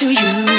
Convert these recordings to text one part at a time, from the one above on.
to you.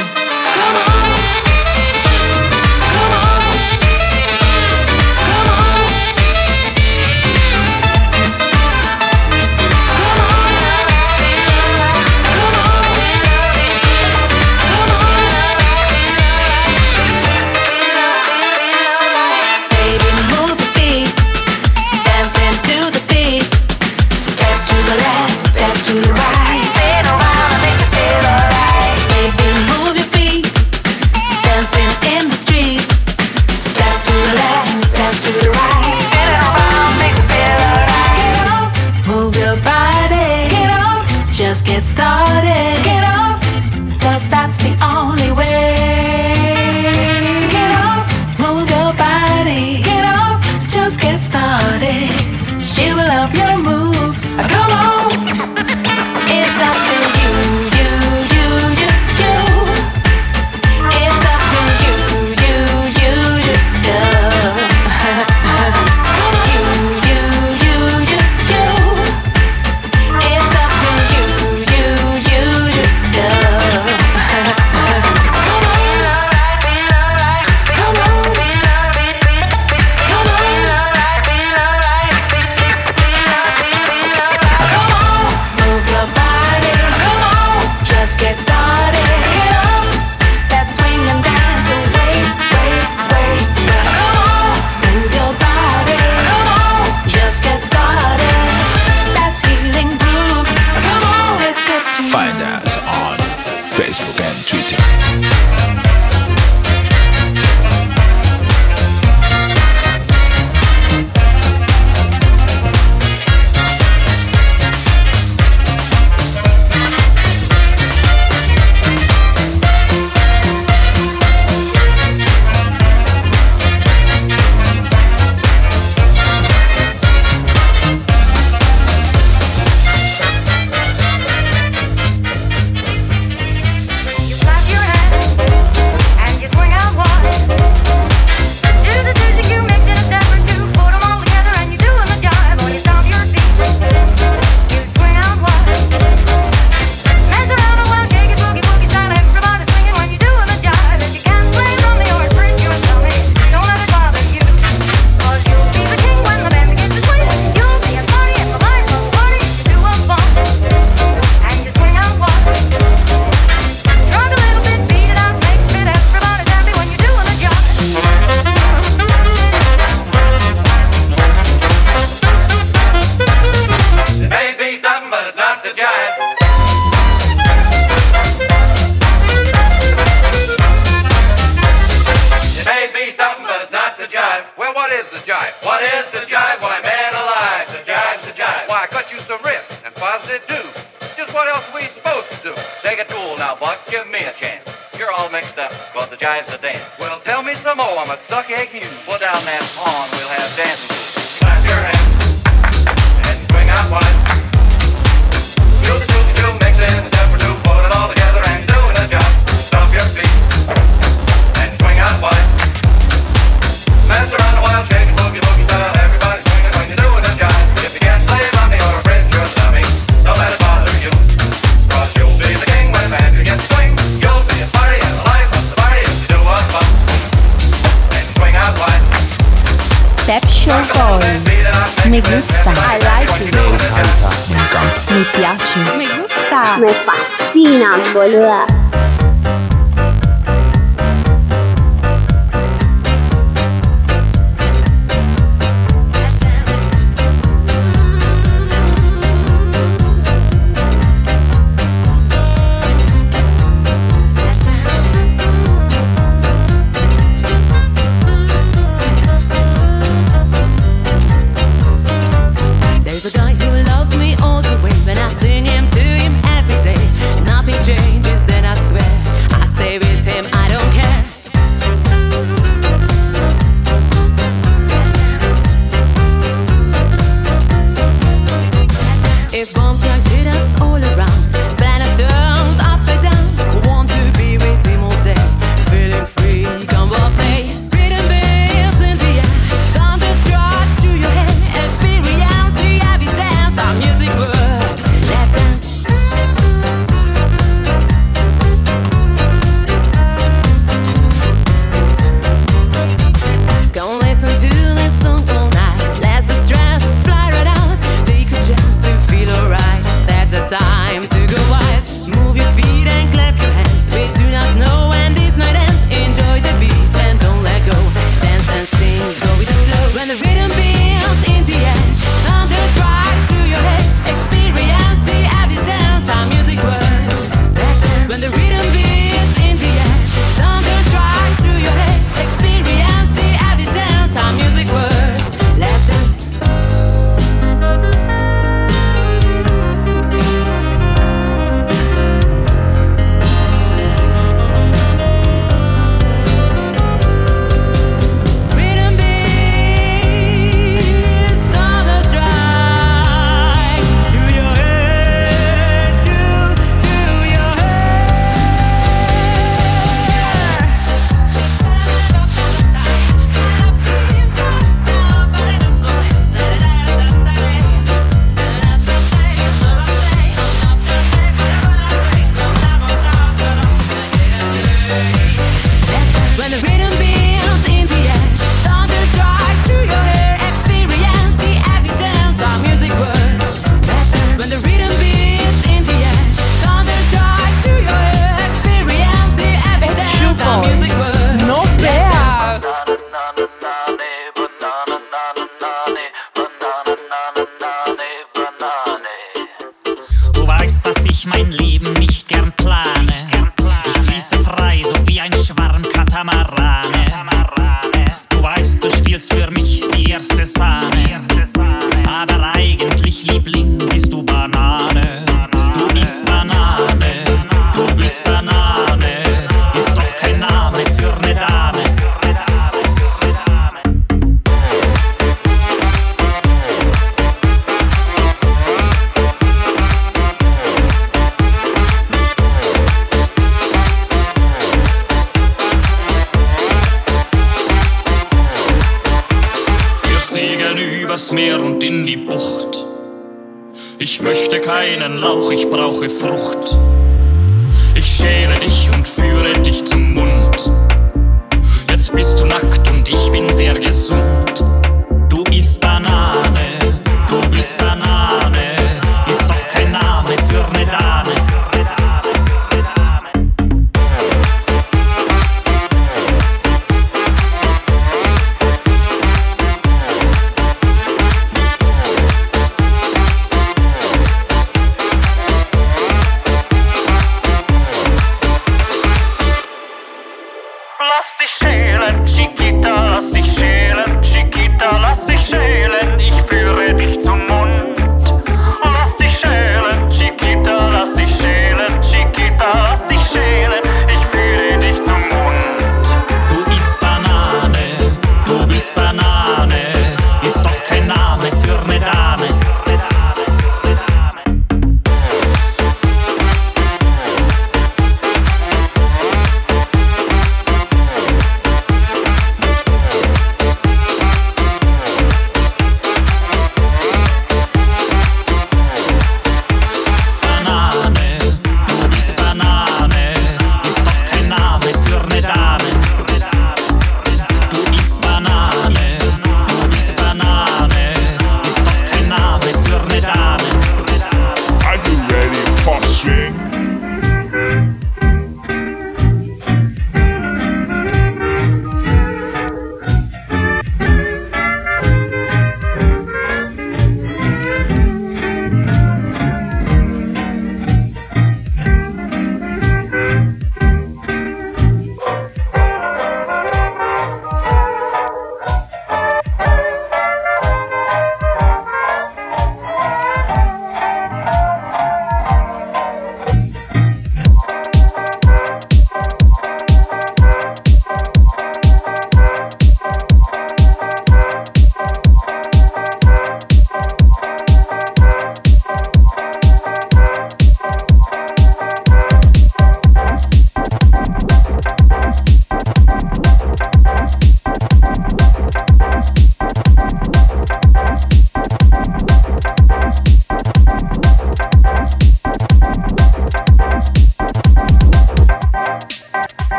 poi. Mi gusta. I like it. Mi encanta Mi piace. Mi gusta. Me fascina, boludo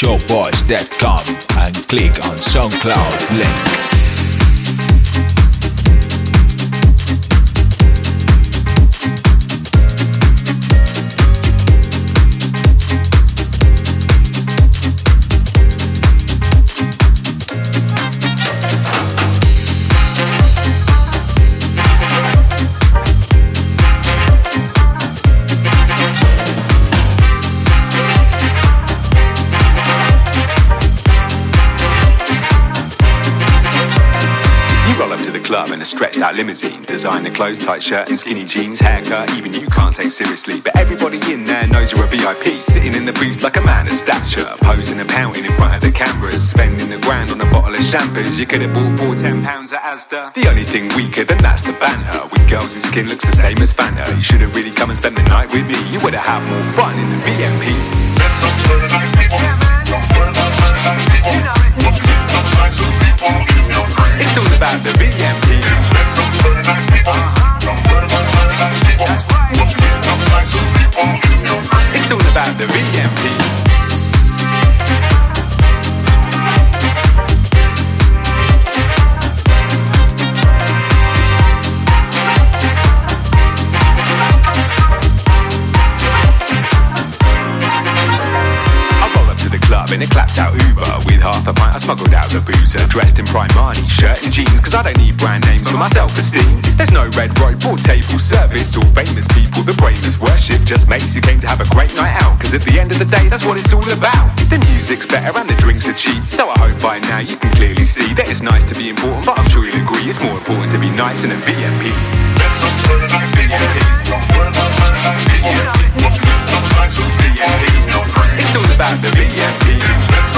to pepshowboys.com limousine. Designer clothes, tight shirt and skinny jeans, haircut, even you can't take seriously. But everybody in there knows you're a VIP, sitting in the booth like a man of stature, posing and pouting in front of the cameras, spending a grand on a bottle of shampoos. You could have bought for ten pounds at Asda. The only thing weaker than that's the banter. With girls whose skin looks the same as Fanta. You should have really come and spent the night with me. You would have had more fun in the VMP. It's all about the. It's all about the VMP. in a clapped out Uber half a pint. I smuggled out the boozer, dressed in Primani, shirt and jeans, cause I don't need brand names for my self esteem. There's no red rope or table service or famous people. The brainless worship just mates who came to have a great night out, cause at the end of the day, that's what it's all about. The music's better and the drinks are cheap, so I hope by now you can clearly see that it's nice to be important, but I'm sure you'll agree it's more important to be nice in a VMP. It's all about the VMP.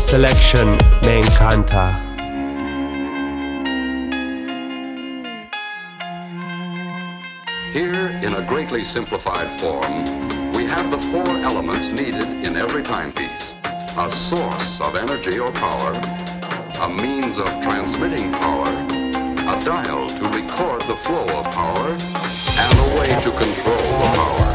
Selection me encanta. Here, in a greatly simplified form, we have the four elements needed in every timepiece. A source of energy or power, a means of transmitting power, a dial to record the flow of power, and a way to control the power.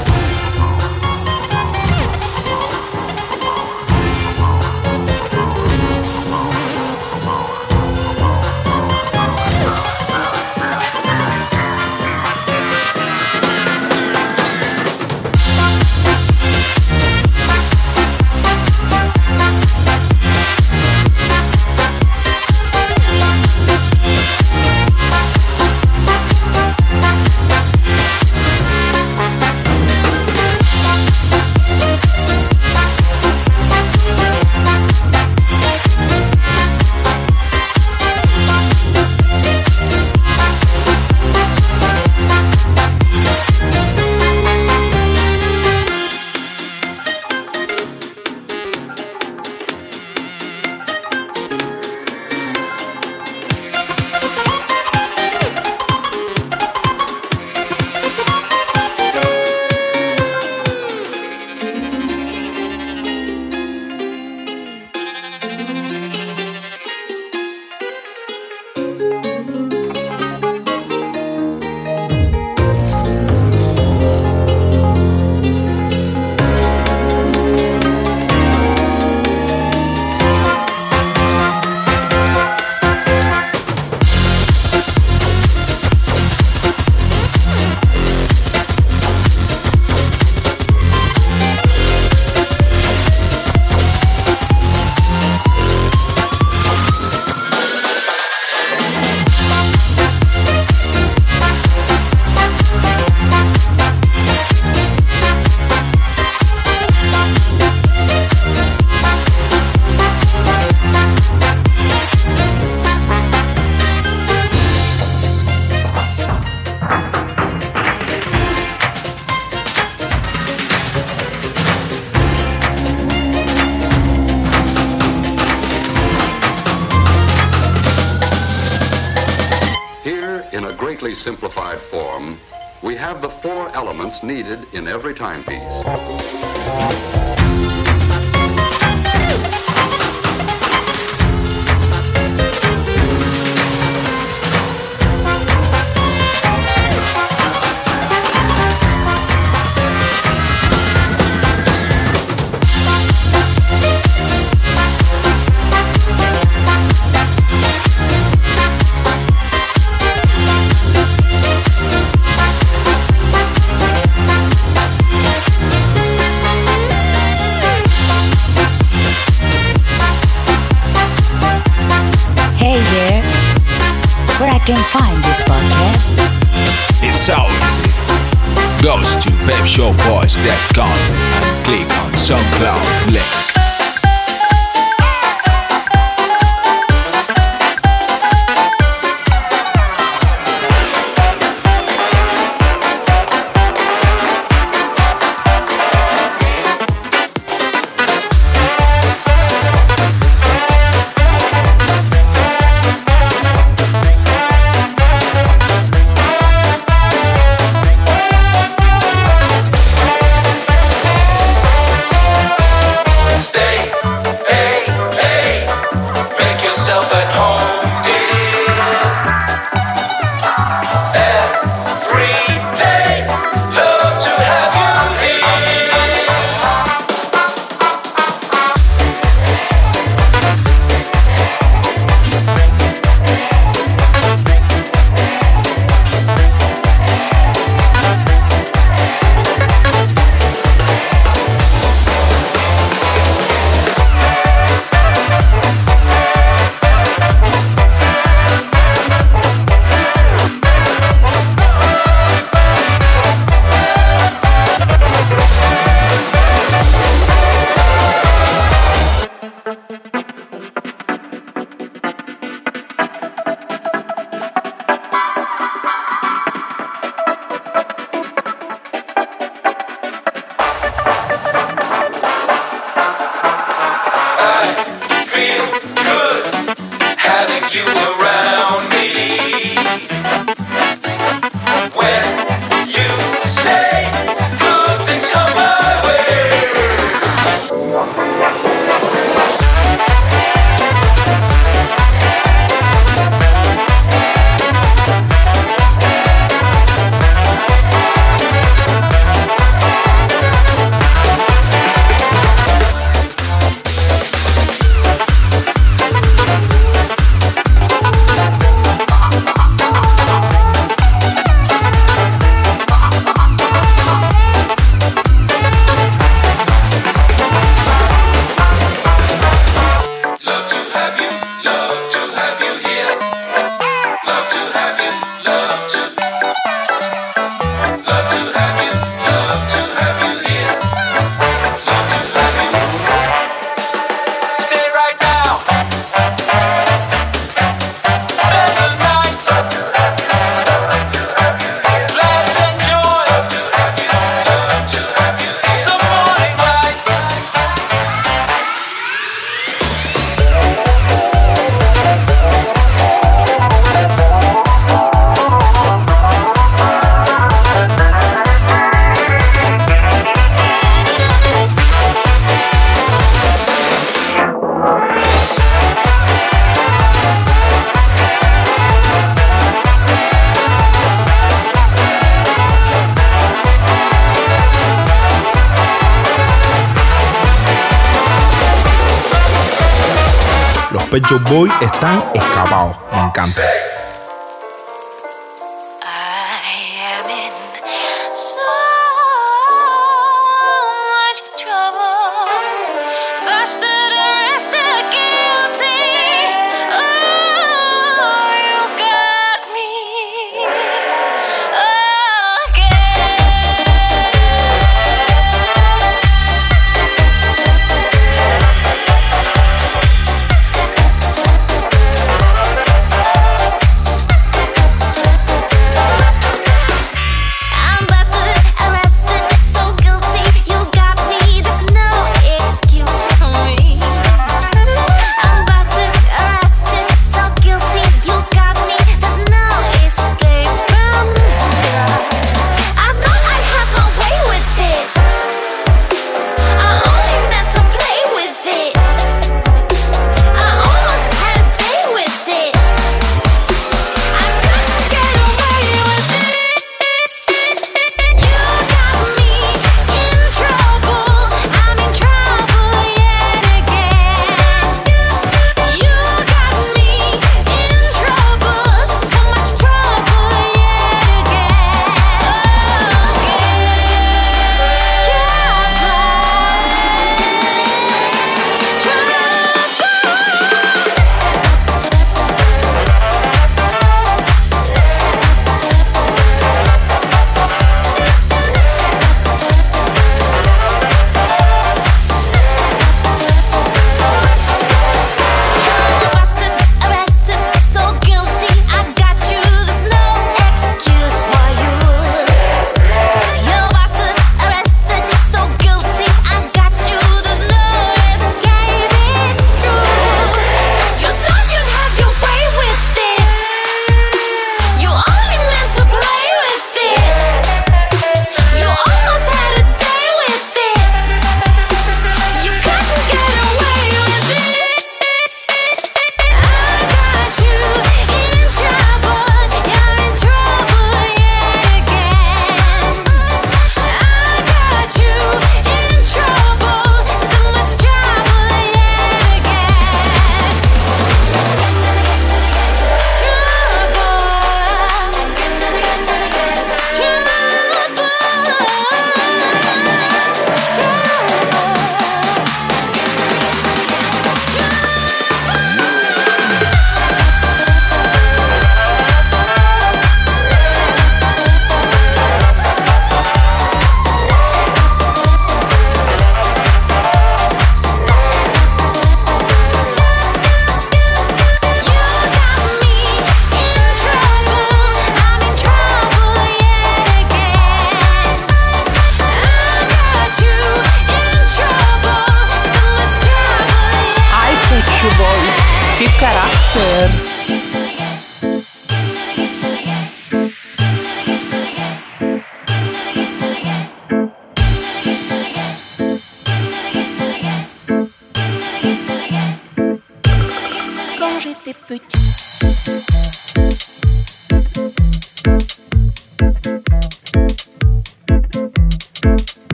Yo Boy están.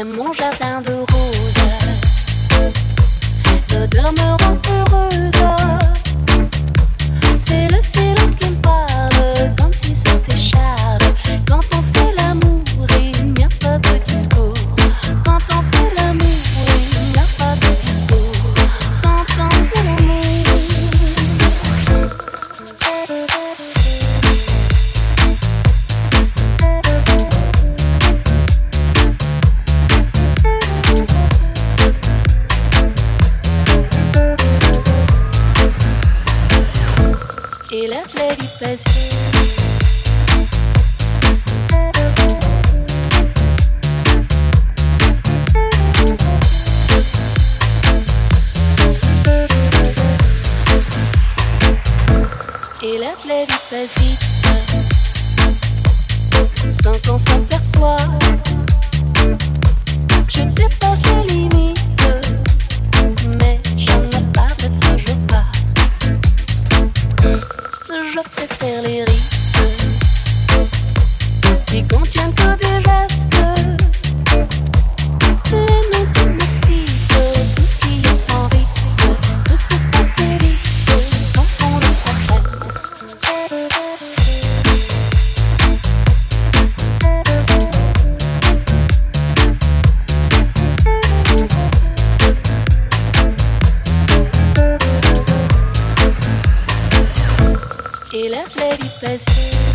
J'aime mon jardin de Et laisse-les du plaisir.